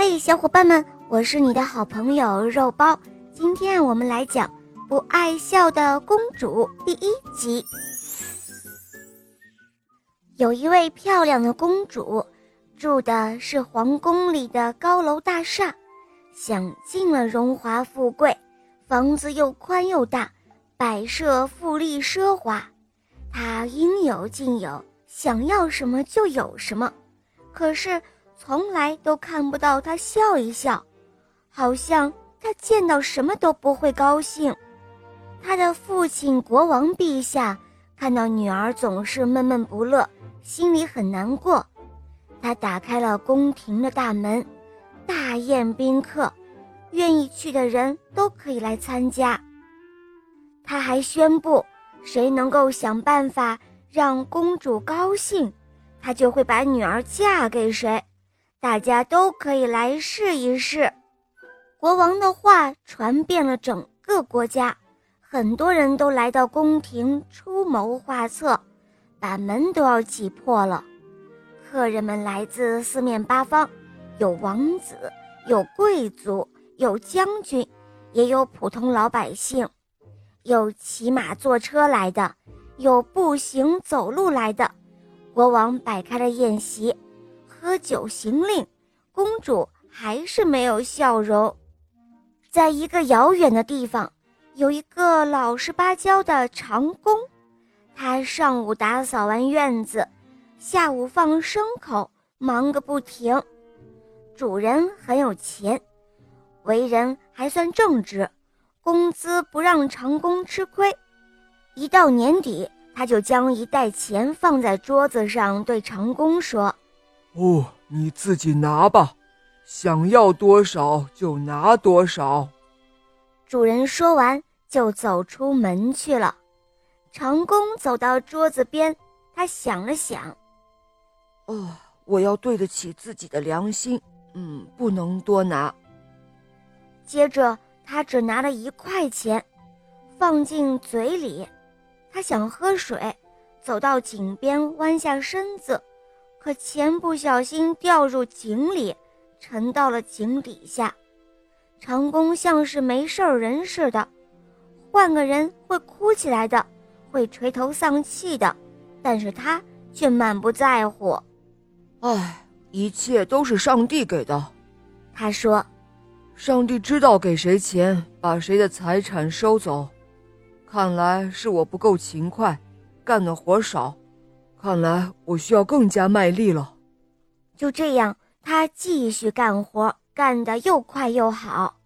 嘿，小伙伴们，我是你的好朋友肉包。今天我们来讲《不爱笑的公主》第一集。有一位漂亮的公主，住的是皇宫里的高楼大厦，享尽了荣华富贵，房子又宽又大，摆设富丽奢华，她应有尽有，想要什么就有什么。可是。从来都看不到他笑一笑，好像他见到什么都不会高兴。他的父亲国王陛下看到女儿总是闷闷不乐，心里很难过。他打开了宫廷的大门，大宴宾客，愿意去的人都可以来参加。他还宣布，谁能够想办法让公主高兴，他就会把女儿嫁给谁。大家都可以来试一试。国王的话传遍了整个国家，很多人都来到宫廷出谋划策，把门都要挤破了。客人们来自四面八方，有王子，有贵族，有将军，也有普通老百姓，有骑马坐车来的，有步行走路来的。国王摆开了宴席。喝酒行令，公主还是没有笑容。在一个遥远的地方，有一个老实巴交的长工，他上午打扫完院子，下午放牲口，忙个不停。主人很有钱，为人还算正直，工资不让长工吃亏。一到年底，他就将一袋钱放在桌子上，对长工说。哦，你自己拿吧，想要多少就拿多少。主人说完就走出门去了。长工走到桌子边，他想了想：“哦，我要对得起自己的良心，嗯，不能多拿。”接着他只拿了一块钱，放进嘴里。他想喝水，走到井边，弯下身子。可钱不小心掉入井里，沉到了井底下。长工像是没事人似的，换个人会哭起来的，会垂头丧气的，但是他却满不在乎。唉，一切都是上帝给的，他说：“上帝知道给谁钱，把谁的财产收走。看来是我不够勤快，干的活少。”看来我需要更加卖力了。就这样，他继续干活，干得又快又好。